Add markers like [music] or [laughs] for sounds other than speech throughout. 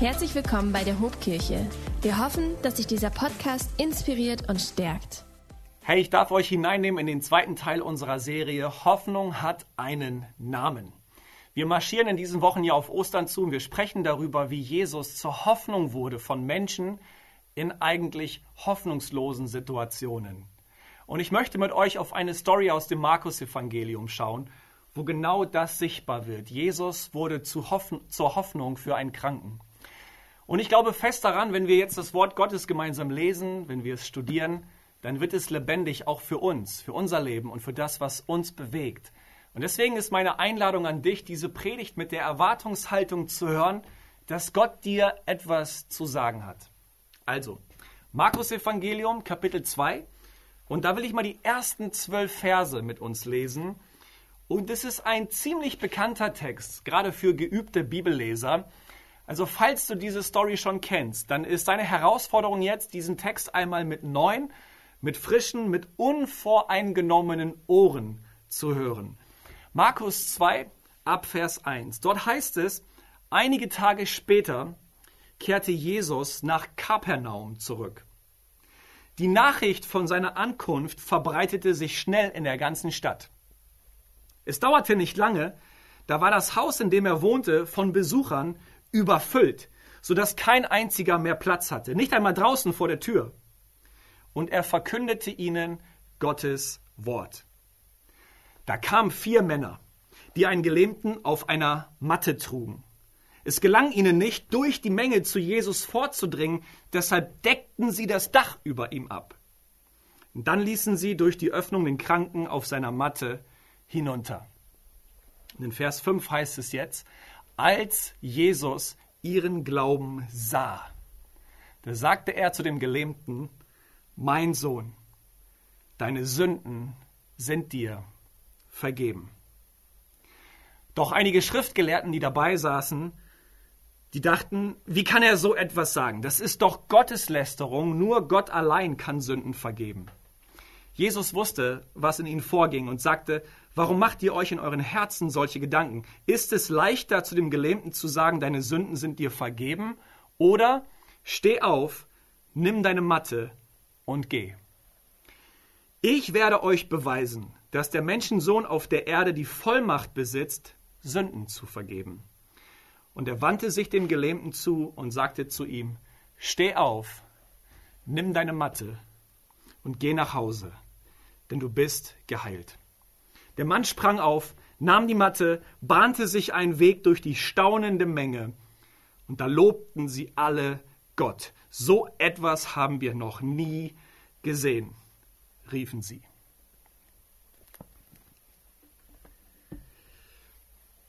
Herzlich willkommen bei der Hobkirche. Wir hoffen, dass sich dieser Podcast inspiriert und stärkt. Hey, ich darf euch hineinnehmen in den zweiten Teil unserer Serie Hoffnung hat einen Namen. Wir marschieren in diesen Wochen ja auf Ostern zu und wir sprechen darüber, wie Jesus zur Hoffnung wurde von Menschen in eigentlich hoffnungslosen Situationen. Und ich möchte mit euch auf eine Story aus dem Markus-Evangelium schauen, wo genau das sichtbar wird. Jesus wurde zu Hoffn zur Hoffnung für einen Kranken. Und ich glaube fest daran, wenn wir jetzt das Wort Gottes gemeinsam lesen, wenn wir es studieren, dann wird es lebendig auch für uns, für unser Leben und für das, was uns bewegt. Und deswegen ist meine Einladung an dich, diese Predigt mit der Erwartungshaltung zu hören, dass Gott dir etwas zu sagen hat. Also, Markus Evangelium, Kapitel 2. Und da will ich mal die ersten zwölf Verse mit uns lesen. Und es ist ein ziemlich bekannter Text, gerade für geübte Bibelleser. Also falls du diese Story schon kennst, dann ist deine Herausforderung jetzt, diesen Text einmal mit neuen, mit frischen, mit unvoreingenommenen Ohren zu hören. Markus 2 ab Vers 1. Dort heißt es, einige Tage später kehrte Jesus nach Kapernaum zurück. Die Nachricht von seiner Ankunft verbreitete sich schnell in der ganzen Stadt. Es dauerte nicht lange, da war das Haus, in dem er wohnte, von Besuchern überfüllt, sodass kein einziger mehr Platz hatte, nicht einmal draußen vor der Tür. Und er verkündete ihnen Gottes Wort. Da kamen vier Männer, die einen Gelähmten auf einer Matte trugen. Es gelang ihnen nicht, durch die Menge zu Jesus vorzudringen, deshalb deckten sie das Dach über ihm ab. Und dann ließen sie durch die Öffnung den Kranken auf seiner Matte hinunter. In Vers 5 heißt es jetzt, als Jesus ihren Glauben sah, da sagte er zu dem Gelähmten, mein Sohn, deine Sünden sind dir vergeben. Doch einige Schriftgelehrten, die dabei saßen, die dachten, wie kann er so etwas sagen? Das ist doch Gotteslästerung, nur Gott allein kann Sünden vergeben. Jesus wusste, was in ihnen vorging und sagte, warum macht ihr euch in euren Herzen solche Gedanken? Ist es leichter, zu dem Gelähmten zu sagen, deine Sünden sind dir vergeben? Oder steh auf, nimm deine Matte und geh. Ich werde euch beweisen, dass der Menschensohn auf der Erde die Vollmacht besitzt, Sünden zu vergeben. Und er wandte sich dem Gelähmten zu und sagte zu ihm, Steh auf, nimm deine Matte und geh nach Hause denn du bist geheilt. Der Mann sprang auf, nahm die Matte, bahnte sich einen Weg durch die staunende Menge, und da lobten sie alle Gott. So etwas haben wir noch nie gesehen, riefen sie.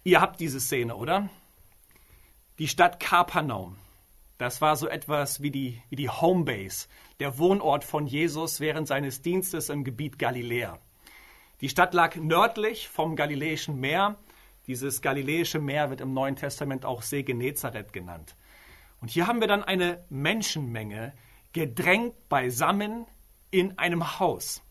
Ihr habt diese Szene, oder? Die Stadt Kapernaum. Das war so etwas wie die, wie die Homebase, der Wohnort von Jesus während seines Dienstes im Gebiet Galiläa. Die Stadt lag nördlich vom Galiläischen Meer. Dieses Galiläische Meer wird im Neuen Testament auch See Genezareth genannt. Und hier haben wir dann eine Menschenmenge gedrängt beisammen in einem Haus.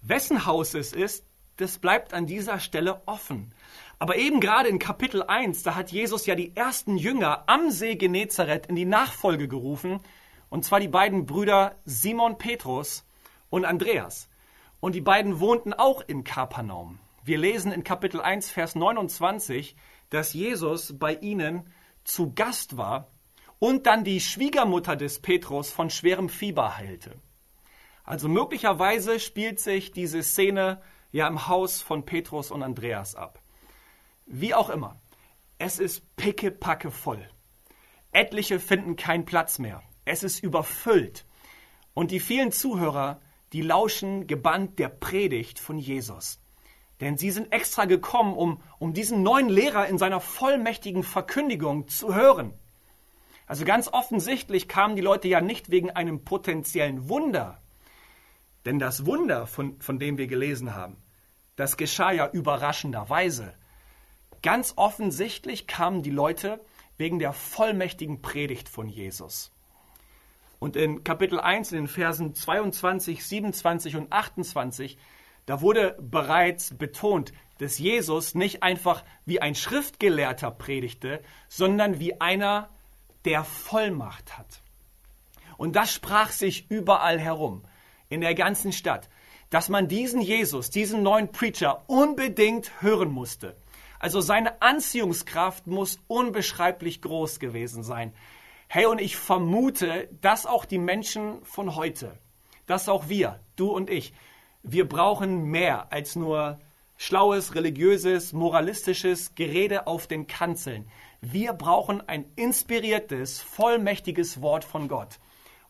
Wessen Haus es ist, das bleibt an dieser Stelle offen. Aber eben gerade in Kapitel 1, da hat Jesus ja die ersten Jünger am See Genezareth in die Nachfolge gerufen, und zwar die beiden Brüder Simon Petrus und Andreas. Und die beiden wohnten auch in Kapernaum. Wir lesen in Kapitel 1, Vers 29, dass Jesus bei ihnen zu Gast war und dann die Schwiegermutter des Petrus von schwerem Fieber heilte. Also möglicherweise spielt sich diese Szene ja im Haus von Petrus und Andreas ab. Wie auch immer, es ist pickepacke voll. Etliche finden keinen Platz mehr. Es ist überfüllt. Und die vielen Zuhörer, die lauschen gebannt der Predigt von Jesus. Denn sie sind extra gekommen, um, um diesen neuen Lehrer in seiner vollmächtigen Verkündigung zu hören. Also ganz offensichtlich kamen die Leute ja nicht wegen einem potenziellen Wunder. Denn das Wunder, von, von dem wir gelesen haben, das geschah ja überraschenderweise. Ganz offensichtlich kamen die Leute wegen der vollmächtigen Predigt von Jesus. Und in Kapitel 1, in den Versen 22, 27 und 28, da wurde bereits betont, dass Jesus nicht einfach wie ein Schriftgelehrter predigte, sondern wie einer, der Vollmacht hat. Und das sprach sich überall herum, in der ganzen Stadt, dass man diesen Jesus, diesen neuen Preacher unbedingt hören musste. Also seine Anziehungskraft muss unbeschreiblich groß gewesen sein. Hey, und ich vermute, dass auch die Menschen von heute, dass auch wir, du und ich, wir brauchen mehr als nur schlaues, religiöses, moralistisches Gerede auf den Kanzeln. Wir brauchen ein inspiriertes, vollmächtiges Wort von Gott.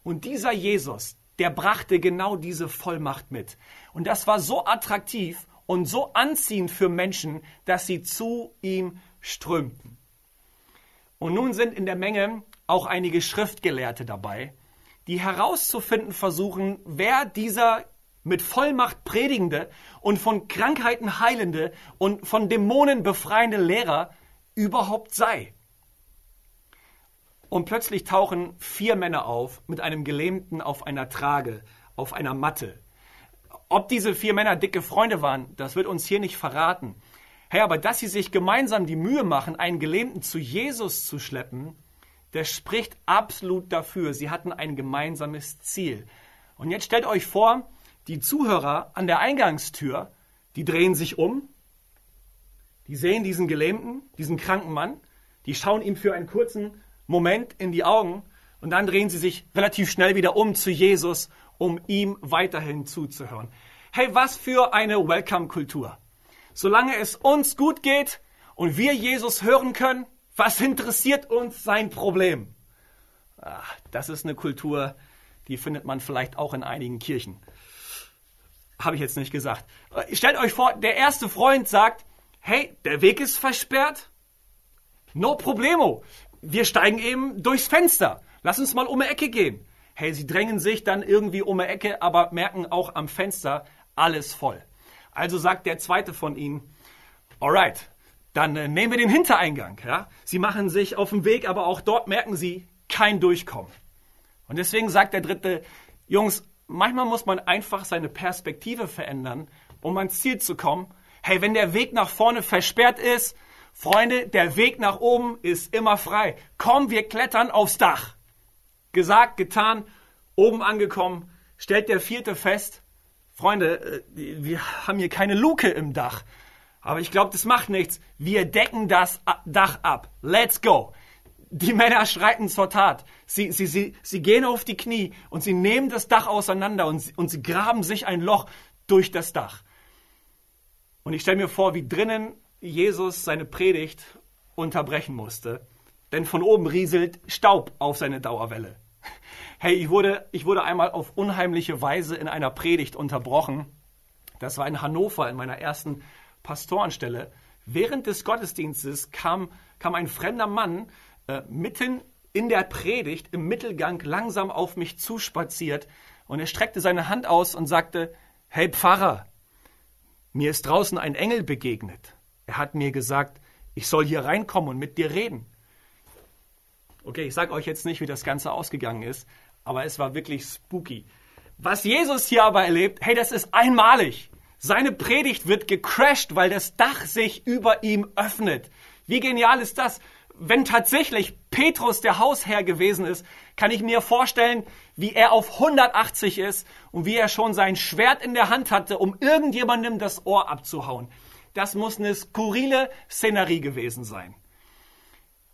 Und dieser Jesus, der brachte genau diese Vollmacht mit. Und das war so attraktiv und so anziehend für Menschen, dass sie zu ihm strömten. Und nun sind in der Menge auch einige Schriftgelehrte dabei, die herauszufinden versuchen, wer dieser mit Vollmacht predigende und von Krankheiten heilende und von Dämonen befreiende Lehrer überhaupt sei. Und plötzlich tauchen vier Männer auf mit einem Gelähmten auf einer Trage, auf einer Matte. Ob diese vier Männer dicke Freunde waren, das wird uns hier nicht verraten. Hey, aber dass sie sich gemeinsam die Mühe machen, einen Gelähmten zu Jesus zu schleppen, das spricht absolut dafür. Sie hatten ein gemeinsames Ziel. Und jetzt stellt euch vor, die Zuhörer an der Eingangstür, die drehen sich um, die sehen diesen Gelähmten, diesen kranken Mann, die schauen ihm für einen kurzen Moment in die Augen und dann drehen sie sich relativ schnell wieder um zu Jesus, um ihm weiterhin zuzuhören. Hey, was für eine Welcome-Kultur. Solange es uns gut geht und wir Jesus hören können, was interessiert uns sein Problem? Ach, das ist eine Kultur, die findet man vielleicht auch in einigen Kirchen. Habe ich jetzt nicht gesagt. Stellt euch vor, der erste Freund sagt, hey, der Weg ist versperrt. No problemo wir steigen eben durchs Fenster. Lass uns mal um die Ecke gehen. Hey, sie drängen sich dann irgendwie um die Ecke, aber merken auch am Fenster alles voll. Also sagt der zweite von ihnen, alright, dann äh, nehmen wir den Hintereingang. Ja? Sie machen sich auf den Weg, aber auch dort merken sie kein Durchkommen. Und deswegen sagt der dritte, Jungs, manchmal muss man einfach seine Perspektive verändern, um ans Ziel zu kommen. Hey, wenn der Weg nach vorne versperrt ist, Freunde, der Weg nach oben ist immer frei. Komm, wir klettern aufs Dach. Gesagt, getan, oben angekommen, stellt der vierte fest, Freunde, äh, wir haben hier keine Luke im Dach. Aber ich glaube, das macht nichts. Wir decken das Dach ab. Let's go. Die Männer schreiten zur Tat. Sie, sie, sie, sie gehen auf die Knie und sie nehmen das Dach auseinander und, und sie graben sich ein Loch durch das Dach. Und ich stelle mir vor, wie drinnen Jesus seine Predigt unterbrechen musste, denn von oben rieselt Staub auf seine Dauerwelle. [laughs] Hey, ich wurde, ich wurde einmal auf unheimliche Weise in einer Predigt unterbrochen. Das war in Hannover in meiner ersten Pastorenstelle. Während des Gottesdienstes kam, kam ein fremder Mann äh, mitten in der Predigt im Mittelgang langsam auf mich zuspaziert und er streckte seine Hand aus und sagte, Hey Pfarrer, mir ist draußen ein Engel begegnet. Er hat mir gesagt, ich soll hier reinkommen und mit dir reden. Okay, ich sage euch jetzt nicht, wie das Ganze ausgegangen ist, aber es war wirklich spooky. Was Jesus hier aber erlebt, hey, das ist einmalig. Seine Predigt wird gecrashed, weil das Dach sich über ihm öffnet. Wie genial ist das? Wenn tatsächlich Petrus der Hausherr gewesen ist, kann ich mir vorstellen, wie er auf 180 ist und wie er schon sein Schwert in der Hand hatte, um irgendjemandem das Ohr abzuhauen. Das muss eine skurrile Szenerie gewesen sein.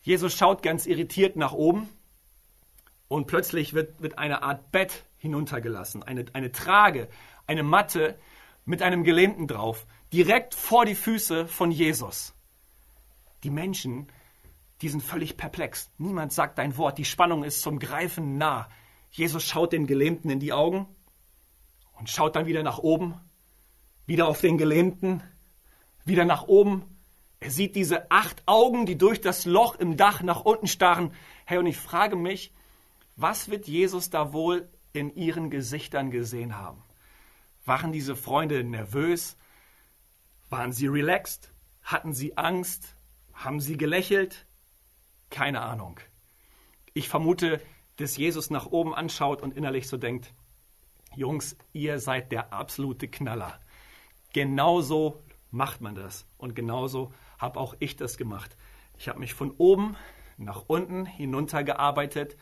Jesus schaut ganz irritiert nach oben und plötzlich wird, wird eine Art Bett hinuntergelassen, eine, eine Trage, eine Matte mit einem Gelähmten drauf, direkt vor die Füße von Jesus. Die Menschen, die sind völlig perplex. Niemand sagt ein Wort. Die Spannung ist zum Greifen nah. Jesus schaut den Gelähmten in die Augen und schaut dann wieder nach oben, wieder auf den Gelähmten wieder nach oben. Er sieht diese acht Augen, die durch das Loch im Dach nach unten starren. Hey, und ich frage mich, was wird Jesus da wohl in ihren Gesichtern gesehen haben? Waren diese Freunde nervös? Waren sie relaxed? Hatten sie Angst? Haben sie gelächelt? Keine Ahnung. Ich vermute, dass Jesus nach oben anschaut und innerlich so denkt, Jungs, ihr seid der absolute Knaller. Genauso macht man das. Und genauso habe auch ich das gemacht. Ich habe mich von oben nach unten hinuntergearbeitet,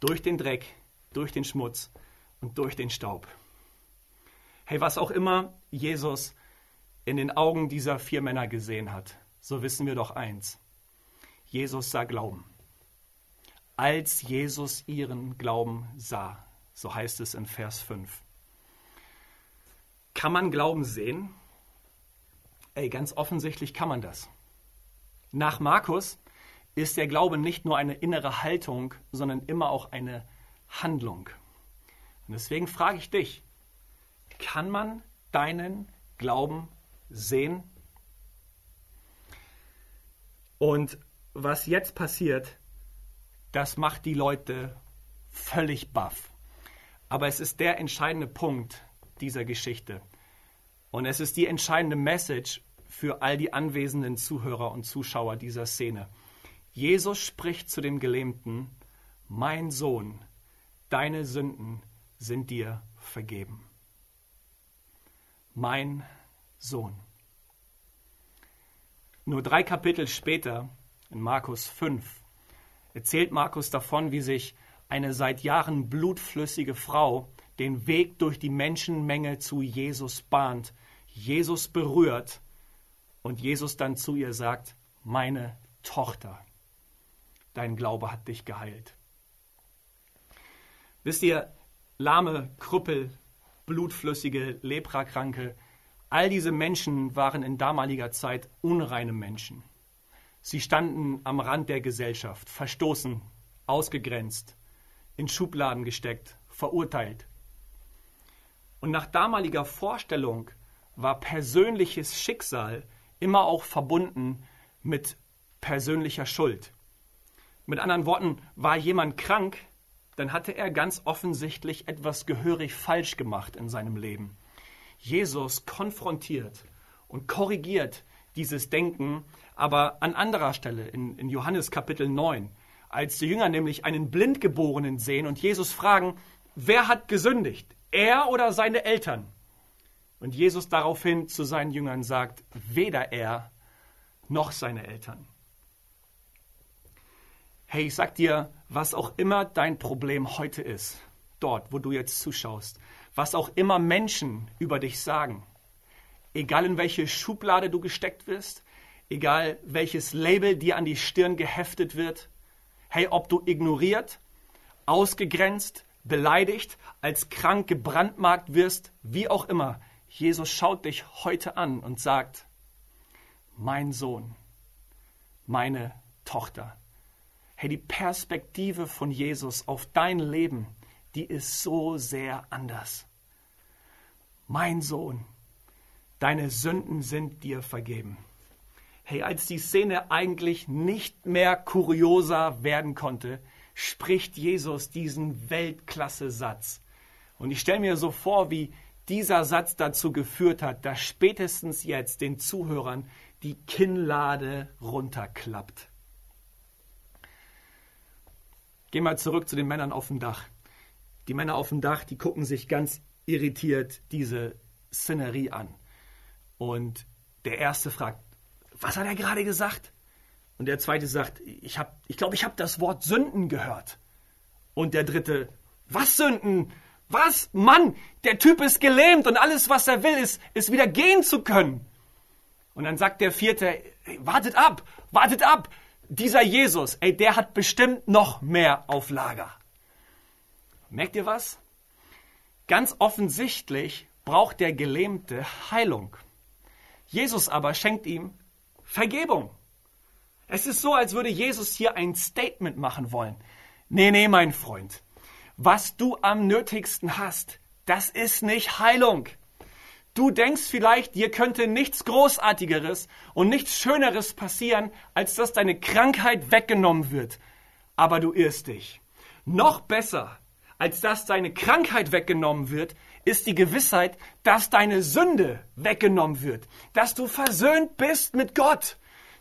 durch den Dreck, durch den Schmutz und durch den Staub. Hey, was auch immer Jesus in den Augen dieser vier Männer gesehen hat, so wissen wir doch eins. Jesus sah Glauben. Als Jesus ihren Glauben sah, so heißt es in Vers 5. Kann man Glauben sehen? Ey, ganz offensichtlich kann man das. Nach Markus ist der Glaube nicht nur eine innere Haltung, sondern immer auch eine Handlung. Und deswegen frage ich dich, kann man deinen Glauben sehen? Und was jetzt passiert, das macht die Leute völlig baff. Aber es ist der entscheidende Punkt dieser Geschichte. Und es ist die entscheidende Message für all die anwesenden Zuhörer und Zuschauer dieser Szene. Jesus spricht zu dem Gelähmten, mein Sohn, deine Sünden sind dir vergeben. Mein Sohn. Nur drei Kapitel später, in Markus 5, erzählt Markus davon, wie sich eine seit Jahren blutflüssige Frau den Weg durch die Menschenmenge zu Jesus bahnt, Jesus berührt und Jesus dann zu ihr sagt, meine Tochter, dein Glaube hat dich geheilt. Wisst ihr, lahme, Krüppel, blutflüssige, Leprakranke, all diese Menschen waren in damaliger Zeit unreine Menschen. Sie standen am Rand der Gesellschaft, verstoßen, ausgegrenzt, in Schubladen gesteckt, verurteilt. Und nach damaliger Vorstellung war persönliches Schicksal immer auch verbunden mit persönlicher Schuld. Mit anderen Worten, war jemand krank, dann hatte er ganz offensichtlich etwas gehörig falsch gemacht in seinem Leben. Jesus konfrontiert und korrigiert dieses Denken, aber an anderer Stelle, in, in Johannes Kapitel 9, als die Jünger nämlich einen Blindgeborenen sehen und Jesus fragen, wer hat gesündigt, er oder seine Eltern? Und Jesus daraufhin zu seinen Jüngern sagt, weder er noch seine Eltern. Hey, ich sag dir, was auch immer dein Problem heute ist, dort, wo du jetzt zuschaust, was auch immer Menschen über dich sagen, egal in welche Schublade du gesteckt wirst, egal welches Label dir an die Stirn geheftet wird, hey, ob du ignoriert, ausgegrenzt, beleidigt, als krank gebrandmarkt wirst, wie auch immer, Jesus schaut dich heute an und sagt, mein Sohn, meine Tochter. Hey, die Perspektive von Jesus auf dein Leben, die ist so sehr anders. Mein Sohn, deine Sünden sind dir vergeben. Hey, als die Szene eigentlich nicht mehr kurioser werden konnte, spricht Jesus diesen Weltklasse-Satz. Und ich stelle mir so vor, wie dieser Satz dazu geführt hat, dass spätestens jetzt den Zuhörern die Kinnlade runterklappt. Gehen wir zurück zu den Männern auf dem Dach. Die Männer auf dem Dach, die gucken sich ganz irritiert diese Szenerie an. Und der erste fragt, was hat er gerade gesagt? Und der zweite sagt, ich glaube, ich, glaub, ich habe das Wort Sünden gehört. Und der dritte, was Sünden? Was? Mann, der Typ ist gelähmt und alles, was er will, ist, ist wieder gehen zu können. Und dann sagt der vierte, wartet ab, wartet ab. Dieser Jesus, ey, der hat bestimmt noch mehr auf Lager. Merkt ihr was? Ganz offensichtlich braucht der Gelähmte Heilung. Jesus aber schenkt ihm Vergebung. Es ist so, als würde Jesus hier ein Statement machen wollen. Nee, nee, mein Freund was du am nötigsten hast, das ist nicht Heilung. Du denkst vielleicht, dir könnte nichts Großartigeres und nichts Schöneres passieren, als dass deine Krankheit weggenommen wird. Aber du irrst dich. Noch besser, als dass deine Krankheit weggenommen wird, ist die Gewissheit, dass deine Sünde weggenommen wird, dass du versöhnt bist mit Gott.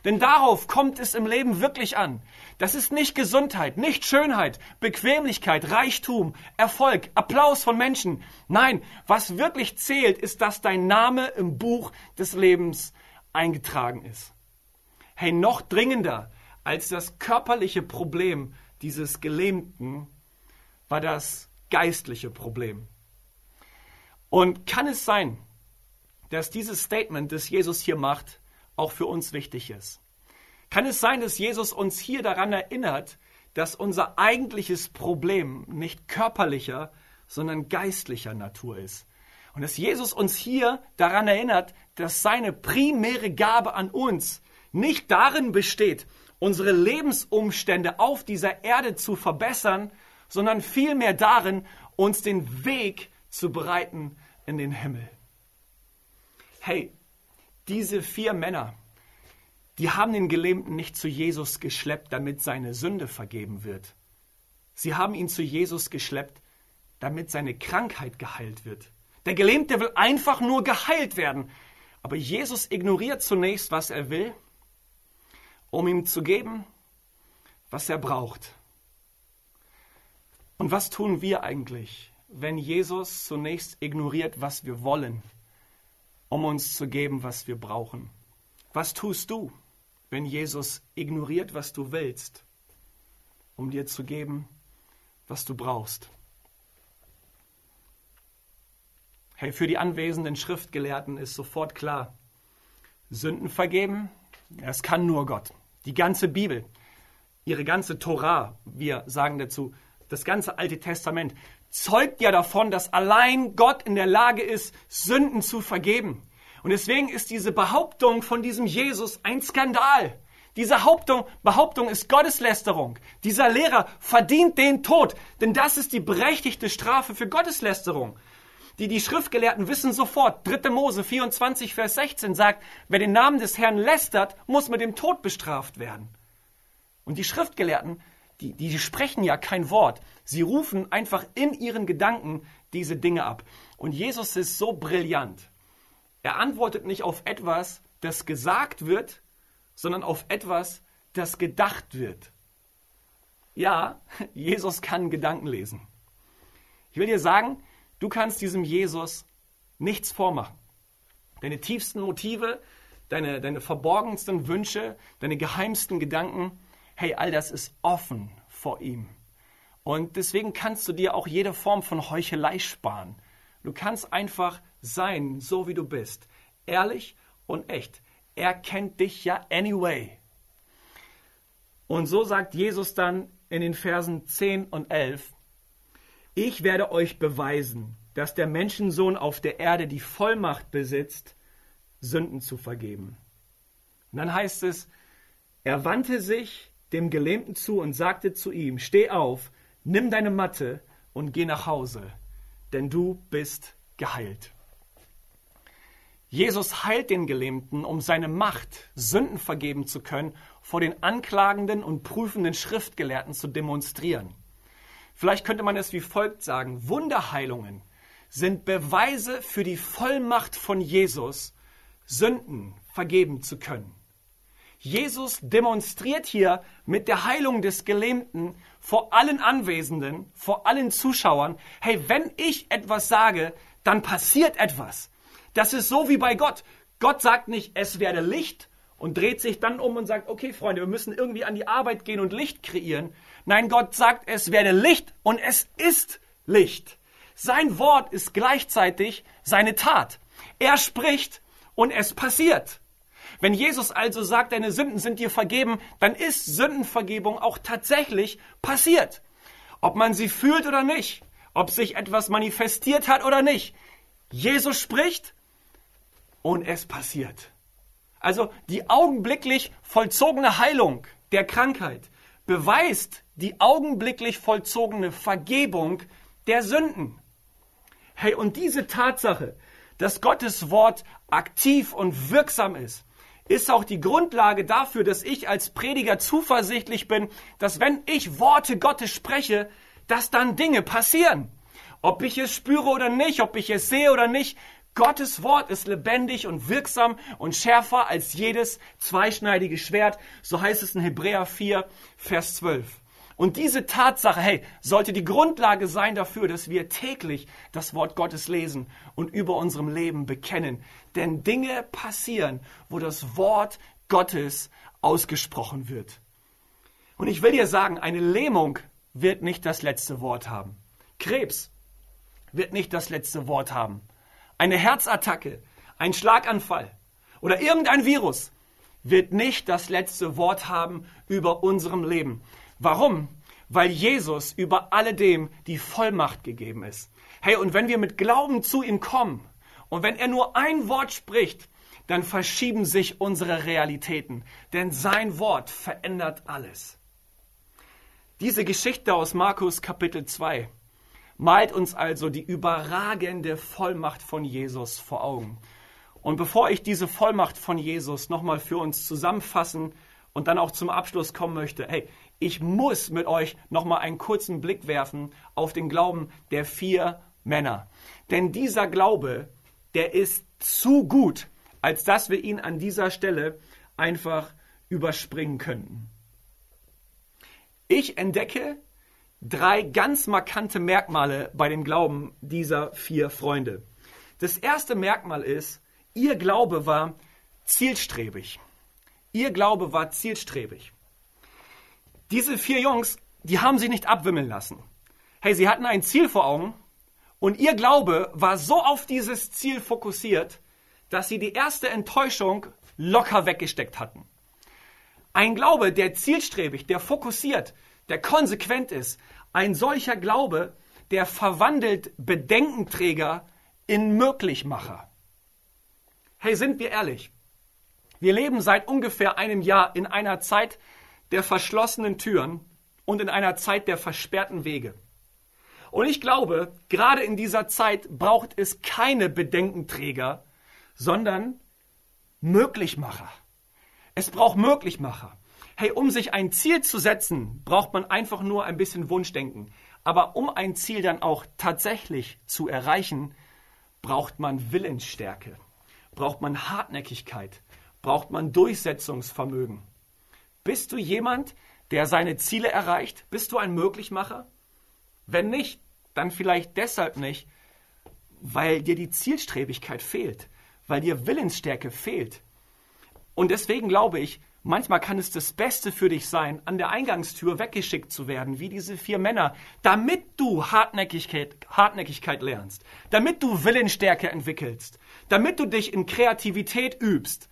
Denn darauf kommt es im Leben wirklich an. Das ist nicht Gesundheit, nicht Schönheit, Bequemlichkeit, Reichtum, Erfolg, Applaus von Menschen. Nein, was wirklich zählt, ist, dass dein Name im Buch des Lebens eingetragen ist. Hey, noch dringender als das körperliche Problem dieses Gelähmten war das geistliche Problem. Und kann es sein, dass dieses Statement, das Jesus hier macht, auch für uns wichtig ist? Kann es sein, dass Jesus uns hier daran erinnert, dass unser eigentliches Problem nicht körperlicher, sondern geistlicher Natur ist? Und dass Jesus uns hier daran erinnert, dass seine primäre Gabe an uns nicht darin besteht, unsere Lebensumstände auf dieser Erde zu verbessern, sondern vielmehr darin, uns den Weg zu bereiten in den Himmel. Hey, diese vier Männer, die haben den Gelähmten nicht zu Jesus geschleppt, damit seine Sünde vergeben wird. Sie haben ihn zu Jesus geschleppt, damit seine Krankheit geheilt wird. Der Gelähmte will einfach nur geheilt werden. Aber Jesus ignoriert zunächst, was er will, um ihm zu geben, was er braucht. Und was tun wir eigentlich, wenn Jesus zunächst ignoriert, was wir wollen, um uns zu geben, was wir brauchen? Was tust du, wenn Jesus ignoriert, was du willst, um dir zu geben, was du brauchst? Hey, für die anwesenden Schriftgelehrten ist sofort klar, Sünden vergeben, es kann nur Gott. Die ganze Bibel, ihre ganze Torah, wir sagen dazu, das ganze Alte Testament, zeugt ja davon, dass allein Gott in der Lage ist, Sünden zu vergeben. Und deswegen ist diese Behauptung von diesem Jesus ein Skandal. Diese Behauptung, Behauptung ist Gotteslästerung. Dieser Lehrer verdient den Tod, denn das ist die berechtigte Strafe für Gotteslästerung. Die, die Schriftgelehrten wissen sofort, 3. Mose 24, Vers 16 sagt, wer den Namen des Herrn lästert, muss mit dem Tod bestraft werden. Und die Schriftgelehrten, die, die sprechen ja kein Wort. Sie rufen einfach in ihren Gedanken diese Dinge ab. Und Jesus ist so brillant. Er antwortet nicht auf etwas, das gesagt wird, sondern auf etwas, das gedacht wird. Ja, [laughs] Jesus kann Gedanken lesen. Ich will dir sagen, Du kannst diesem Jesus nichts vormachen. Deine tiefsten Motive, deine, deine verborgensten Wünsche, deine geheimsten Gedanken, hey, all das ist offen vor ihm. Und deswegen kannst du dir auch jede Form von Heuchelei sparen. Du kannst einfach sein, so wie du bist. Ehrlich und echt. Er kennt dich ja anyway. Und so sagt Jesus dann in den Versen 10 und 11, ich werde euch beweisen, dass der Menschensohn auf der Erde die Vollmacht besitzt, Sünden zu vergeben. Und dann heißt es, er wandte sich dem Gelähmten zu und sagte zu ihm, steh auf, nimm deine Matte und geh nach Hause, denn du bist geheilt. Jesus heilt den Gelähmten, um seine Macht, Sünden vergeben zu können, vor den anklagenden und prüfenden Schriftgelehrten zu demonstrieren. Vielleicht könnte man es wie folgt sagen. Wunderheilungen sind Beweise für die Vollmacht von Jesus, Sünden vergeben zu können. Jesus demonstriert hier mit der Heilung des Gelähmten vor allen Anwesenden, vor allen Zuschauern, hey, wenn ich etwas sage, dann passiert etwas. Das ist so wie bei Gott. Gott sagt nicht, es werde Licht und dreht sich dann um und sagt, okay Freunde, wir müssen irgendwie an die Arbeit gehen und Licht kreieren, Nein, Gott sagt, es werde Licht und es ist Licht. Sein Wort ist gleichzeitig seine Tat. Er spricht und es passiert. Wenn Jesus also sagt, deine Sünden sind dir vergeben, dann ist Sündenvergebung auch tatsächlich passiert. Ob man sie fühlt oder nicht, ob sich etwas manifestiert hat oder nicht. Jesus spricht und es passiert. Also die augenblicklich vollzogene Heilung der Krankheit beweist die augenblicklich vollzogene Vergebung der Sünden. Hey, und diese Tatsache, dass Gottes Wort aktiv und wirksam ist, ist auch die Grundlage dafür, dass ich als Prediger zuversichtlich bin, dass wenn ich Worte Gottes spreche, dass dann Dinge passieren. Ob ich es spüre oder nicht, ob ich es sehe oder nicht, Gottes Wort ist lebendig und wirksam und schärfer als jedes zweischneidige Schwert. So heißt es in Hebräer 4, Vers 12. Und diese Tatsache, hey, sollte die Grundlage sein dafür, dass wir täglich das Wort Gottes lesen und über unserem Leben bekennen. Denn Dinge passieren, wo das Wort Gottes ausgesprochen wird. Und ich will dir sagen, eine Lähmung wird nicht das letzte Wort haben. Krebs wird nicht das letzte Wort haben. Eine Herzattacke, ein Schlaganfall oder irgendein Virus wird nicht das letzte Wort haben über unserem Leben. Warum? Weil Jesus über alledem die Vollmacht gegeben ist. Hey, und wenn wir mit Glauben zu ihm kommen und wenn er nur ein Wort spricht, dann verschieben sich unsere Realitäten, denn sein Wort verändert alles. Diese Geschichte aus Markus Kapitel 2 malt uns also die überragende Vollmacht von Jesus vor Augen. Und bevor ich diese Vollmacht von Jesus nochmal für uns zusammenfassen und dann auch zum Abschluss kommen möchte, hey, ich muss mit euch nochmal einen kurzen Blick werfen auf den Glauben der vier Männer. Denn dieser Glaube, der ist zu gut, als dass wir ihn an dieser Stelle einfach überspringen könnten. Ich entdecke drei ganz markante Merkmale bei dem Glauben dieser vier Freunde. Das erste Merkmal ist, ihr Glaube war zielstrebig. Ihr Glaube war zielstrebig. Diese vier Jungs, die haben sie nicht abwimmeln lassen. Hey, sie hatten ein Ziel vor Augen und ihr Glaube war so auf dieses Ziel fokussiert, dass sie die erste Enttäuschung locker weggesteckt hatten. Ein Glaube, der zielstrebig, der fokussiert, der konsequent ist, ein solcher Glaube, der verwandelt Bedenkenträger in Möglichmacher. Hey, sind wir ehrlich? Wir leben seit ungefähr einem Jahr in einer Zeit der verschlossenen Türen und in einer Zeit der versperrten Wege. Und ich glaube, gerade in dieser Zeit braucht es keine Bedenkenträger, sondern Möglichmacher. Es braucht Möglichmacher. Hey, um sich ein Ziel zu setzen, braucht man einfach nur ein bisschen Wunschdenken. Aber um ein Ziel dann auch tatsächlich zu erreichen, braucht man Willensstärke, braucht man Hartnäckigkeit, braucht man Durchsetzungsvermögen. Bist du jemand, der seine Ziele erreicht? Bist du ein Möglichmacher? Wenn nicht, dann vielleicht deshalb nicht, weil dir die Zielstrebigkeit fehlt, weil dir Willensstärke fehlt. Und deswegen glaube ich, manchmal kann es das Beste für dich sein, an der Eingangstür weggeschickt zu werden, wie diese vier Männer, damit du Hartnäckigkeit, Hartnäckigkeit lernst, damit du Willensstärke entwickelst, damit du dich in Kreativität übst.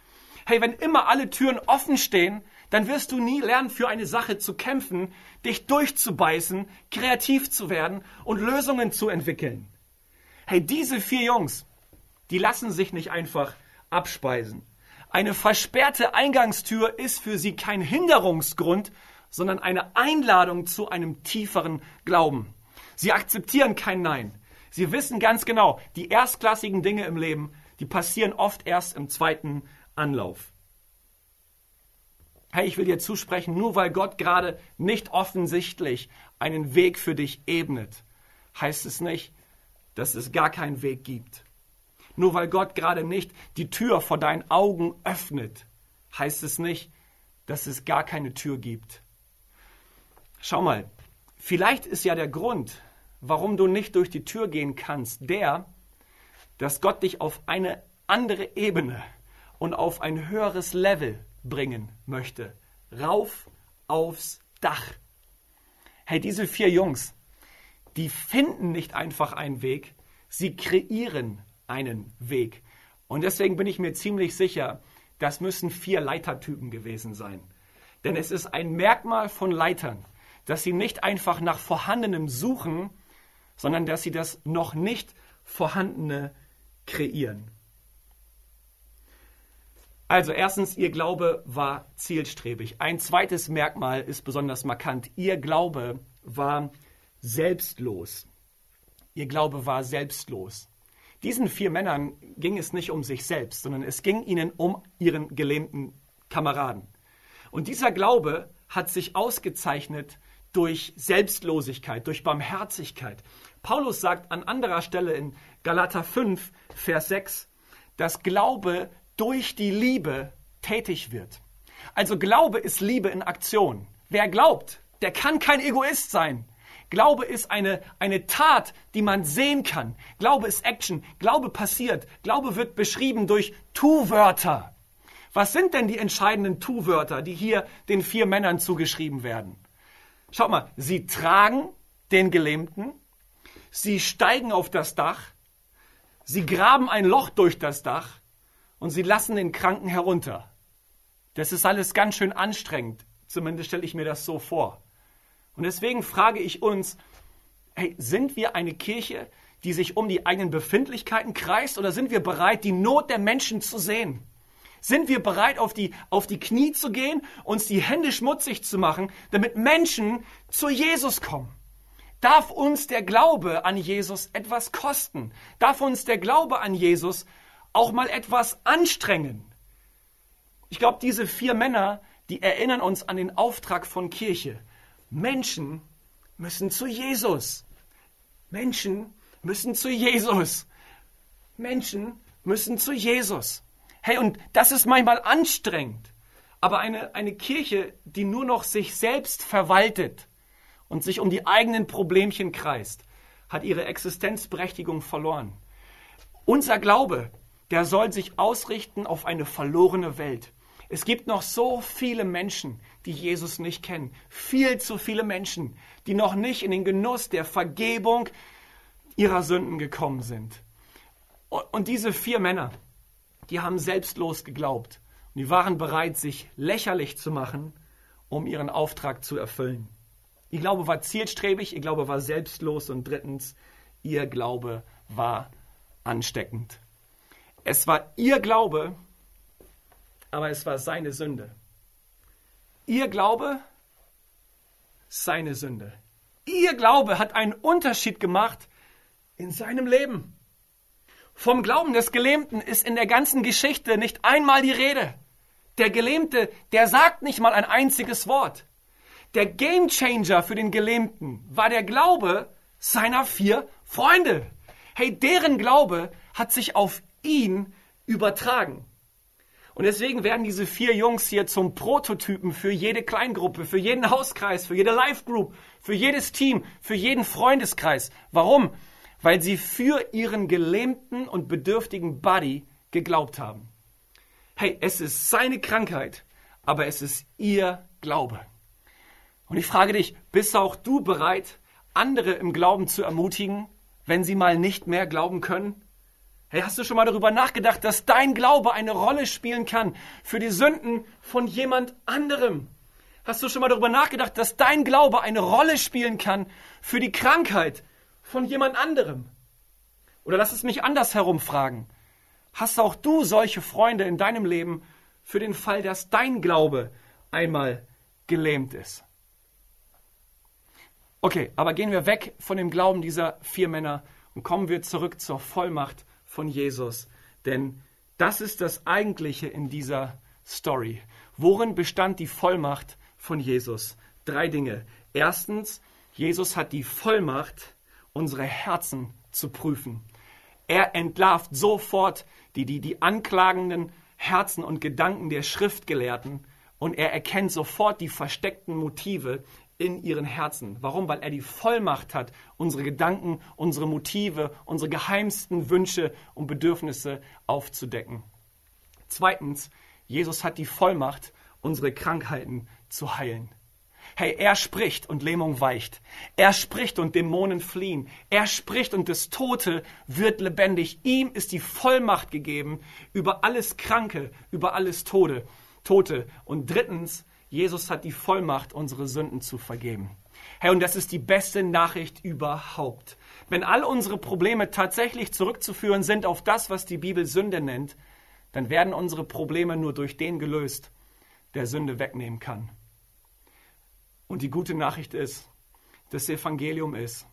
Hey, wenn immer alle Türen offen stehen, dann wirst du nie lernen, für eine Sache zu kämpfen, dich durchzubeißen, kreativ zu werden und Lösungen zu entwickeln. Hey, diese vier Jungs, die lassen sich nicht einfach abspeisen. Eine versperrte Eingangstür ist für sie kein Hinderungsgrund, sondern eine Einladung zu einem tieferen Glauben. Sie akzeptieren kein Nein. Sie wissen ganz genau, die erstklassigen Dinge im Leben, die passieren oft erst im zweiten Anlauf. Hey, ich will dir zusprechen, nur weil Gott gerade nicht offensichtlich einen Weg für dich ebnet, heißt es nicht, dass es gar keinen Weg gibt. Nur weil Gott gerade nicht die Tür vor deinen Augen öffnet, heißt es nicht, dass es gar keine Tür gibt. Schau mal, vielleicht ist ja der Grund, warum du nicht durch die Tür gehen kannst, der, dass Gott dich auf eine andere Ebene und auf ein höheres Level bringen möchte. Rauf aufs Dach. Hey, diese vier Jungs, die finden nicht einfach einen Weg, sie kreieren einen Weg. Und deswegen bin ich mir ziemlich sicher, das müssen vier Leitertypen gewesen sein. Denn es ist ein Merkmal von Leitern, dass sie nicht einfach nach Vorhandenem suchen, sondern dass sie das noch nicht Vorhandene kreieren. Also erstens, ihr Glaube war zielstrebig. Ein zweites Merkmal ist besonders markant. Ihr Glaube war selbstlos. Ihr Glaube war selbstlos. Diesen vier Männern ging es nicht um sich selbst, sondern es ging ihnen um ihren gelähmten Kameraden. Und dieser Glaube hat sich ausgezeichnet durch Selbstlosigkeit, durch Barmherzigkeit. Paulus sagt an anderer Stelle in Galater 5, Vers 6, dass Glaube durch die Liebe tätig wird. Also Glaube ist Liebe in Aktion. Wer glaubt, der kann kein Egoist sein. Glaube ist eine, eine Tat, die man sehen kann. Glaube ist Action. Glaube passiert. Glaube wird beschrieben durch Tu-Wörter. Was sind denn die entscheidenden Tu-Wörter, die hier den vier Männern zugeschrieben werden? Schaut mal, sie tragen den Gelähmten, sie steigen auf das Dach, sie graben ein Loch durch das Dach und sie lassen den Kranken herunter. Das ist alles ganz schön anstrengend. Zumindest stelle ich mir das so vor. Und deswegen frage ich uns, hey, sind wir eine Kirche, die sich um die eigenen Befindlichkeiten kreist oder sind wir bereit, die Not der Menschen zu sehen? Sind wir bereit, auf die, auf die Knie zu gehen, uns die Hände schmutzig zu machen, damit Menschen zu Jesus kommen? Darf uns der Glaube an Jesus etwas kosten? Darf uns der Glaube an Jesus auch mal etwas anstrengen? Ich glaube, diese vier Männer, die erinnern uns an den Auftrag von Kirche. Menschen müssen zu Jesus. Menschen müssen zu Jesus. Menschen müssen zu Jesus. Hey, und das ist manchmal anstrengend. Aber eine, eine Kirche, die nur noch sich selbst verwaltet und sich um die eigenen Problemchen kreist, hat ihre Existenzberechtigung verloren. Unser Glaube, der soll sich ausrichten auf eine verlorene Welt. Es gibt noch so viele Menschen, die Jesus nicht kennen. Viel zu viele Menschen, die noch nicht in den Genuss der Vergebung ihrer Sünden gekommen sind. Und diese vier Männer, die haben selbstlos geglaubt. Und die waren bereit, sich lächerlich zu machen, um ihren Auftrag zu erfüllen. Ihr Glaube war zielstrebig, ihr Glaube war selbstlos und drittens, ihr Glaube war ansteckend. Es war ihr Glaube, aber es war seine Sünde. Ihr Glaube, seine Sünde. Ihr Glaube hat einen Unterschied gemacht in seinem Leben. Vom Glauben des Gelähmten ist in der ganzen Geschichte nicht einmal die Rede. Der Gelähmte, der sagt nicht mal ein einziges Wort. Der Gamechanger für den Gelähmten war der Glaube seiner vier Freunde. Hey, deren Glaube hat sich auf ihn übertragen. Und deswegen werden diese vier Jungs hier zum Prototypen für jede Kleingruppe, für jeden Hauskreis, für jede Live Group, für jedes Team, für jeden Freundeskreis. Warum? weil sie für ihren gelähmten und bedürftigen Buddy geglaubt haben. Hey, es ist seine Krankheit, aber es ist ihr Glaube. Und ich frage dich, bist auch du bereit, andere im Glauben zu ermutigen, wenn sie mal nicht mehr glauben können? Hey, hast du schon mal darüber nachgedacht, dass dein Glaube eine Rolle spielen kann für die Sünden von jemand anderem? Hast du schon mal darüber nachgedacht, dass dein Glaube eine Rolle spielen kann für die Krankheit von jemand anderem? Oder lass es mich andersherum fragen. Hast auch du solche Freunde in deinem Leben für den Fall, dass dein Glaube einmal gelähmt ist? Okay, aber gehen wir weg von dem Glauben dieser vier Männer und kommen wir zurück zur Vollmacht von Jesus. Denn das ist das Eigentliche in dieser Story. Worin bestand die Vollmacht von Jesus? Drei Dinge. Erstens, Jesus hat die Vollmacht, unsere Herzen zu prüfen. Er entlarvt sofort die, die, die anklagenden Herzen und Gedanken der Schriftgelehrten und er erkennt sofort die versteckten Motive in ihren Herzen. Warum? Weil er die Vollmacht hat, unsere Gedanken, unsere Motive, unsere geheimsten Wünsche und Bedürfnisse aufzudecken. Zweitens, Jesus hat die Vollmacht, unsere Krankheiten zu heilen. Hey, er spricht und Lähmung weicht. Er spricht und Dämonen fliehen. Er spricht und das Tote wird lebendig. Ihm ist die Vollmacht gegeben über alles Kranke, über alles Tode, Tote. Und drittens, Jesus hat die Vollmacht, unsere Sünden zu vergeben. Hey, und das ist die beste Nachricht überhaupt. Wenn all unsere Probleme tatsächlich zurückzuführen sind auf das, was die Bibel Sünde nennt, dann werden unsere Probleme nur durch den gelöst, der Sünde wegnehmen kann. Und die gute Nachricht ist, das Evangelium ist,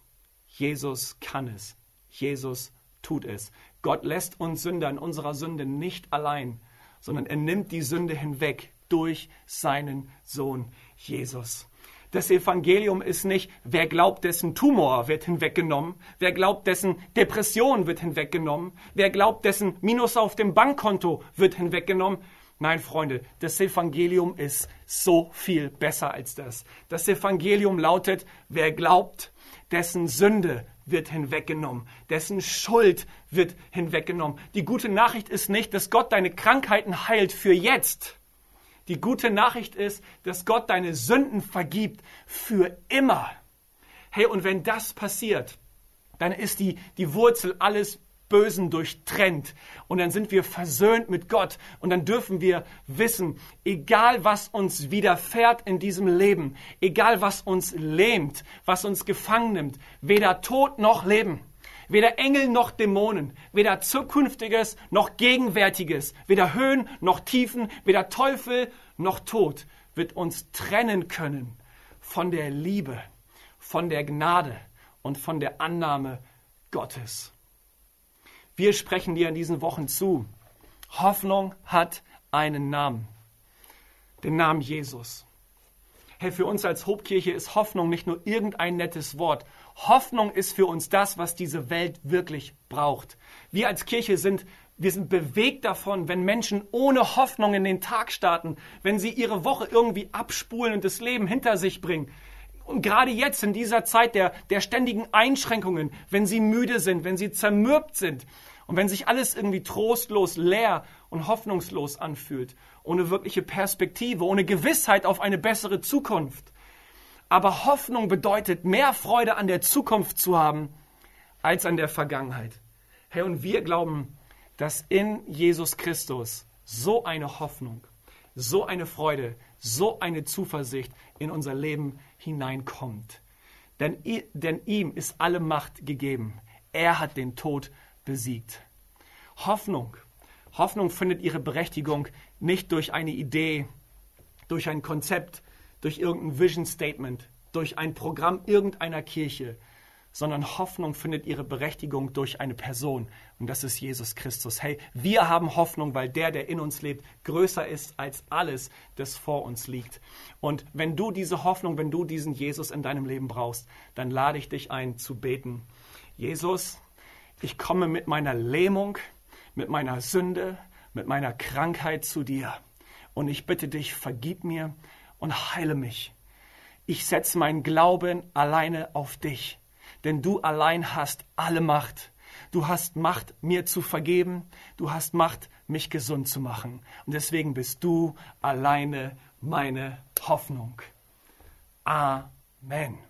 Jesus kann es. Jesus tut es. Gott lässt uns Sünder in unserer Sünde nicht allein, sondern er nimmt die Sünde hinweg durch seinen Sohn Jesus. Das Evangelium ist nicht, wer glaubt, dessen Tumor wird hinweggenommen, wer glaubt, dessen Depression wird hinweggenommen, wer glaubt, dessen Minus auf dem Bankkonto wird hinweggenommen, Nein, Freunde, das Evangelium ist so viel besser als das. Das Evangelium lautet, wer glaubt, dessen Sünde wird hinweggenommen. Dessen Schuld wird hinweggenommen. Die gute Nachricht ist nicht, dass Gott deine Krankheiten heilt für jetzt. Die gute Nachricht ist, dass Gott deine Sünden vergibt für immer. Hey, und wenn das passiert, dann ist die, die Wurzel alles Bösen durchtrennt und dann sind wir versöhnt mit Gott und dann dürfen wir wissen, egal was uns widerfährt in diesem Leben, egal was uns lähmt, was uns gefangen nimmt, weder Tod noch Leben, weder Engel noch Dämonen, weder zukünftiges noch gegenwärtiges, weder Höhen noch Tiefen, weder Teufel noch Tod wird uns trennen können von der Liebe, von der Gnade und von der Annahme Gottes. Wir sprechen dir in diesen Wochen zu. Hoffnung hat einen Namen. Den Namen Jesus. Hey, für uns als Hobkirche ist Hoffnung nicht nur irgendein nettes Wort. Hoffnung ist für uns das, was diese Welt wirklich braucht. Wir als Kirche sind, wir sind bewegt davon, wenn Menschen ohne Hoffnung in den Tag starten, wenn sie ihre Woche irgendwie abspulen und das Leben hinter sich bringen. Und gerade jetzt in dieser Zeit der, der ständigen Einschränkungen, wenn sie müde sind, wenn sie zermürbt sind, und wenn sich alles irgendwie trostlos, leer und hoffnungslos anfühlt, ohne wirkliche Perspektive, ohne Gewissheit auf eine bessere Zukunft. Aber Hoffnung bedeutet, mehr Freude an der Zukunft zu haben als an der Vergangenheit. Hey, und wir glauben, dass in Jesus Christus so eine Hoffnung, so eine Freude, so eine Zuversicht in unser Leben hineinkommt. Denn, denn ihm ist alle Macht gegeben. Er hat den Tod besiegt. Hoffnung. Hoffnung findet ihre Berechtigung nicht durch eine Idee, durch ein Konzept, durch irgendein Vision Statement, durch ein Programm irgendeiner Kirche, sondern Hoffnung findet ihre Berechtigung durch eine Person und das ist Jesus Christus. Hey, wir haben Hoffnung, weil der, der in uns lebt, größer ist als alles, das vor uns liegt. Und wenn du diese Hoffnung, wenn du diesen Jesus in deinem Leben brauchst, dann lade ich dich ein zu beten. Jesus, ich komme mit meiner Lähmung, mit meiner Sünde, mit meiner Krankheit zu dir. Und ich bitte dich, vergib mir und heile mich. Ich setze meinen Glauben alleine auf dich, denn du allein hast alle Macht. Du hast Macht, mir zu vergeben. Du hast Macht, mich gesund zu machen. Und deswegen bist du alleine meine Hoffnung. Amen.